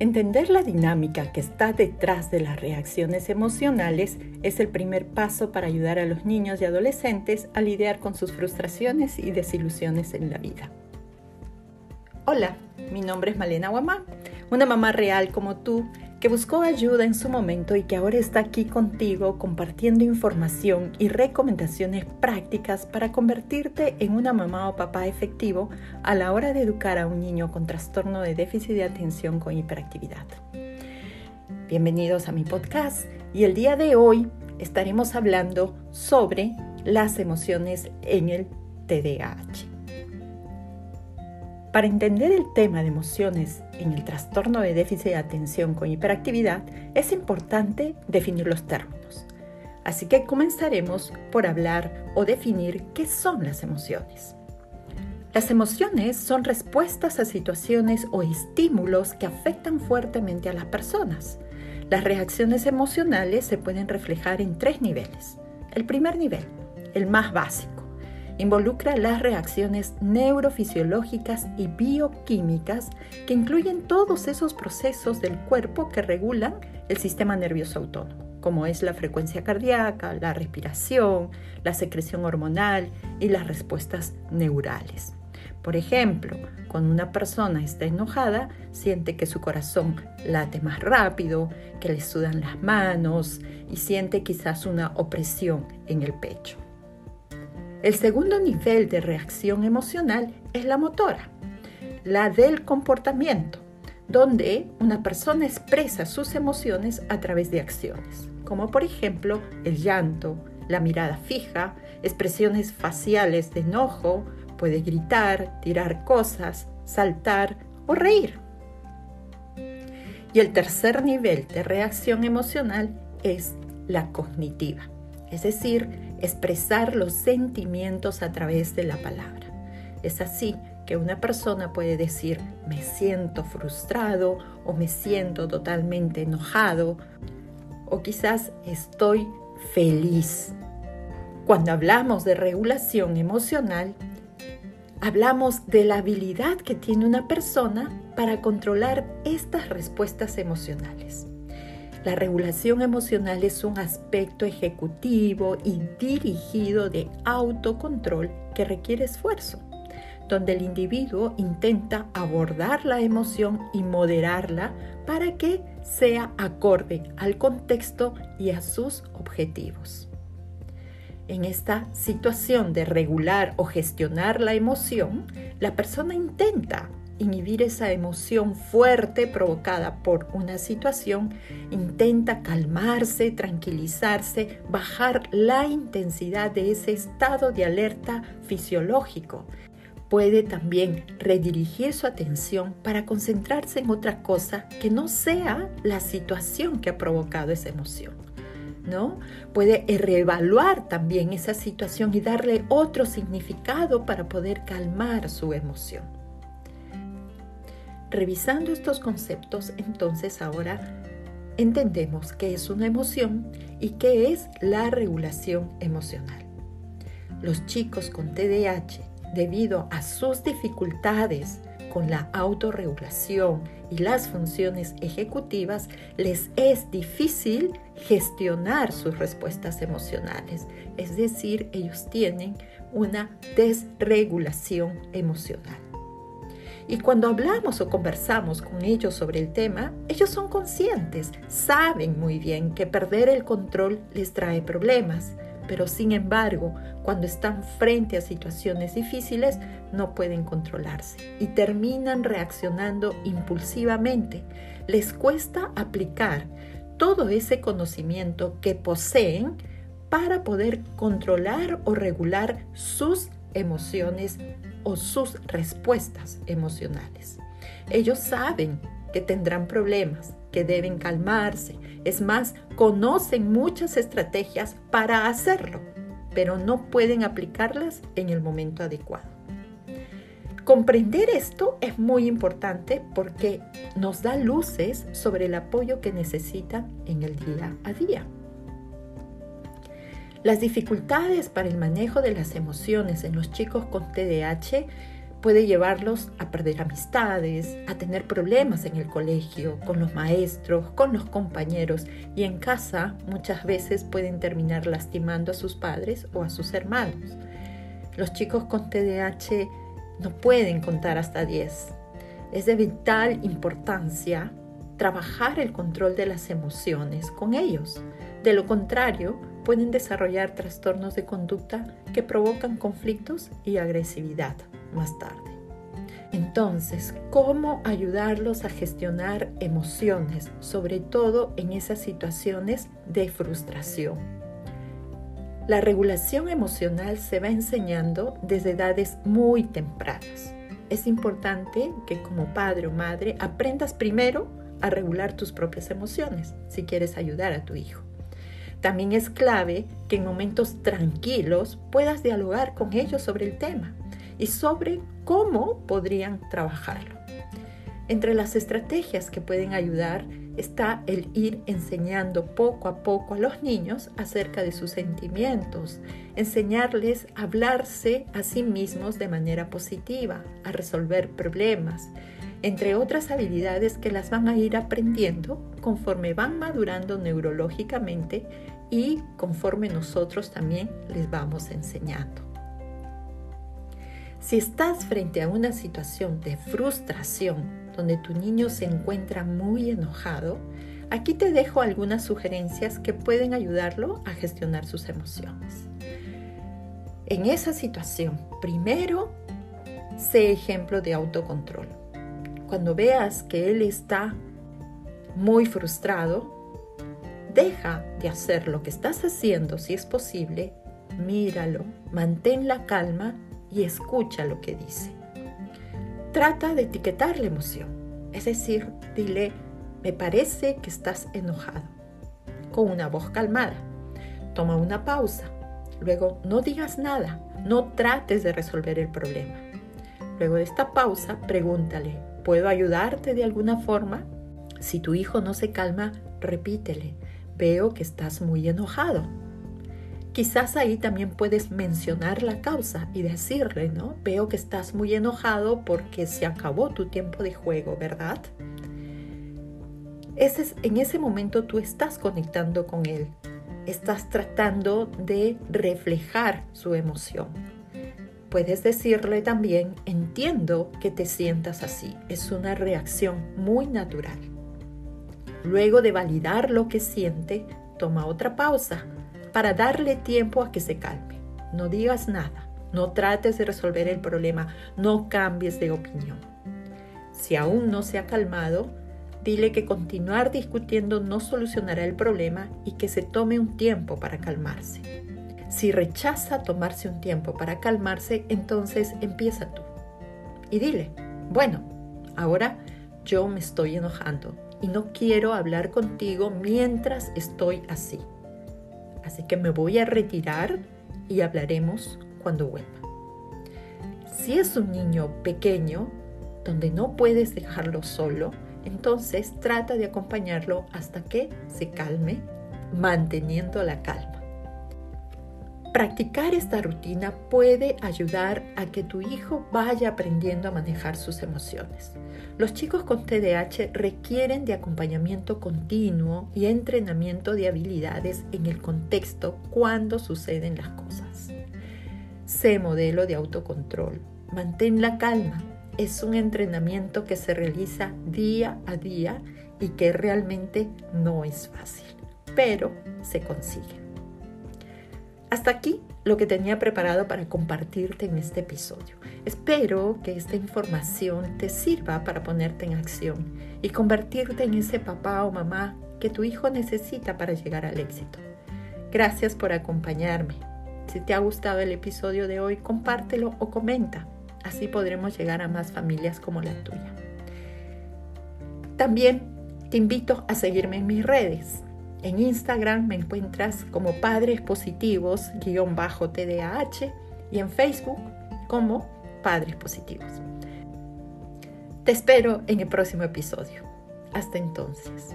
Entender la dinámica que está detrás de las reacciones emocionales es el primer paso para ayudar a los niños y adolescentes a lidiar con sus frustraciones y desilusiones en la vida. Hola, mi nombre es Malena Guamá, una mamá real como tú que buscó ayuda en su momento y que ahora está aquí contigo compartiendo información y recomendaciones prácticas para convertirte en una mamá o papá efectivo a la hora de educar a un niño con trastorno de déficit de atención con hiperactividad. Bienvenidos a mi podcast y el día de hoy estaremos hablando sobre las emociones en el TDAH. Para entender el tema de emociones en el trastorno de déficit de atención con hiperactividad, es importante definir los términos. Así que comenzaremos por hablar o definir qué son las emociones. Las emociones son respuestas a situaciones o estímulos que afectan fuertemente a las personas. Las reacciones emocionales se pueden reflejar en tres niveles. El primer nivel, el más básico involucra las reacciones neurofisiológicas y bioquímicas que incluyen todos esos procesos del cuerpo que regulan el sistema nervioso autónomo, como es la frecuencia cardíaca, la respiración, la secreción hormonal y las respuestas neurales. Por ejemplo, cuando una persona está enojada, siente que su corazón late más rápido, que le sudan las manos y siente quizás una opresión en el pecho. El segundo nivel de reacción emocional es la motora, la del comportamiento, donde una persona expresa sus emociones a través de acciones, como por ejemplo el llanto, la mirada fija, expresiones faciales de enojo, puede gritar, tirar cosas, saltar o reír. Y el tercer nivel de reacción emocional es la cognitiva, es decir, expresar los sentimientos a través de la palabra. Es así que una persona puede decir me siento frustrado o me siento totalmente enojado o quizás estoy feliz. Cuando hablamos de regulación emocional, hablamos de la habilidad que tiene una persona para controlar estas respuestas emocionales. La regulación emocional es un aspecto ejecutivo y dirigido de autocontrol que requiere esfuerzo, donde el individuo intenta abordar la emoción y moderarla para que sea acorde al contexto y a sus objetivos. En esta situación de regular o gestionar la emoción, la persona intenta inhibir esa emoción fuerte provocada por una situación, intenta calmarse, tranquilizarse, bajar la intensidad de ese estado de alerta fisiológico. Puede también redirigir su atención para concentrarse en otra cosa que no sea la situación que ha provocado esa emoción. ¿No? Puede reevaluar también esa situación y darle otro significado para poder calmar su emoción. Revisando estos conceptos, entonces ahora entendemos qué es una emoción y qué es la regulación emocional. Los chicos con TDAH, debido a sus dificultades con la autorregulación y las funciones ejecutivas, les es difícil gestionar sus respuestas emocionales. Es decir, ellos tienen una desregulación emocional. Y cuando hablamos o conversamos con ellos sobre el tema, ellos son conscientes, saben muy bien que perder el control les trae problemas, pero sin embargo, cuando están frente a situaciones difíciles, no pueden controlarse y terminan reaccionando impulsivamente. Les cuesta aplicar todo ese conocimiento que poseen para poder controlar o regular sus emociones o sus respuestas emocionales. Ellos saben que tendrán problemas, que deben calmarse. Es más, conocen muchas estrategias para hacerlo, pero no pueden aplicarlas en el momento adecuado. Comprender esto es muy importante porque nos da luces sobre el apoyo que necesitan en el día a día. Las dificultades para el manejo de las emociones en los chicos con TDAH puede llevarlos a perder amistades, a tener problemas en el colegio, con los maestros, con los compañeros y en casa muchas veces pueden terminar lastimando a sus padres o a sus hermanos. Los chicos con TDAH no pueden contar hasta 10. Es de vital importancia trabajar el control de las emociones con ellos. De lo contrario, pueden desarrollar trastornos de conducta que provocan conflictos y agresividad más tarde. Entonces, ¿cómo ayudarlos a gestionar emociones, sobre todo en esas situaciones de frustración? La regulación emocional se va enseñando desde edades muy tempranas. Es importante que como padre o madre aprendas primero a regular tus propias emociones si quieres ayudar a tu hijo. También es clave que en momentos tranquilos puedas dialogar con ellos sobre el tema y sobre cómo podrían trabajarlo. Entre las estrategias que pueden ayudar está el ir enseñando poco a poco a los niños acerca de sus sentimientos, enseñarles a hablarse a sí mismos de manera positiva, a resolver problemas, entre otras habilidades que las van a ir aprendiendo conforme van madurando neurológicamente y conforme nosotros también les vamos enseñando. Si estás frente a una situación de frustración donde tu niño se encuentra muy enojado, aquí te dejo algunas sugerencias que pueden ayudarlo a gestionar sus emociones. En esa situación, primero, sé ejemplo de autocontrol cuando veas que él está muy frustrado, deja de hacer lo que estás haciendo si es posible, míralo, mantén la calma y escucha lo que dice. Trata de etiquetar la emoción, es decir, dile, me parece que estás enojado, con una voz calmada. Toma una pausa, luego no digas nada, no trates de resolver el problema. Luego de esta pausa, pregúntale, ¿Puedo ayudarte de alguna forma? Si tu hijo no se calma, repítele, veo que estás muy enojado. Quizás ahí también puedes mencionar la causa y decirle, ¿no? Veo que estás muy enojado porque se acabó tu tiempo de juego, ¿verdad? Ese en ese momento tú estás conectando con él, estás tratando de reflejar su emoción. Puedes decirle también, entiendo que te sientas así. Es una reacción muy natural. Luego de validar lo que siente, toma otra pausa para darle tiempo a que se calme. No digas nada, no trates de resolver el problema, no cambies de opinión. Si aún no se ha calmado, dile que continuar discutiendo no solucionará el problema y que se tome un tiempo para calmarse. Si rechaza tomarse un tiempo para calmarse, entonces empieza tú. Y dile, bueno, ahora yo me estoy enojando y no quiero hablar contigo mientras estoy así. Así que me voy a retirar y hablaremos cuando vuelva. Si es un niño pequeño, donde no puedes dejarlo solo, entonces trata de acompañarlo hasta que se calme, manteniendo la calma. Practicar esta rutina puede ayudar a que tu hijo vaya aprendiendo a manejar sus emociones. Los chicos con TDAH requieren de acompañamiento continuo y entrenamiento de habilidades en el contexto cuando suceden las cosas. Sé modelo de autocontrol. Mantén la calma. Es un entrenamiento que se realiza día a día y que realmente no es fácil, pero se consigue. Hasta aquí lo que tenía preparado para compartirte en este episodio. Espero que esta información te sirva para ponerte en acción y convertirte en ese papá o mamá que tu hijo necesita para llegar al éxito. Gracias por acompañarme. Si te ha gustado el episodio de hoy, compártelo o comenta. Así podremos llegar a más familias como la tuya. También te invito a seguirme en mis redes. En Instagram me encuentras como Padres Positivos TDAH y en Facebook como Padres Positivos. Te espero en el próximo episodio. Hasta entonces.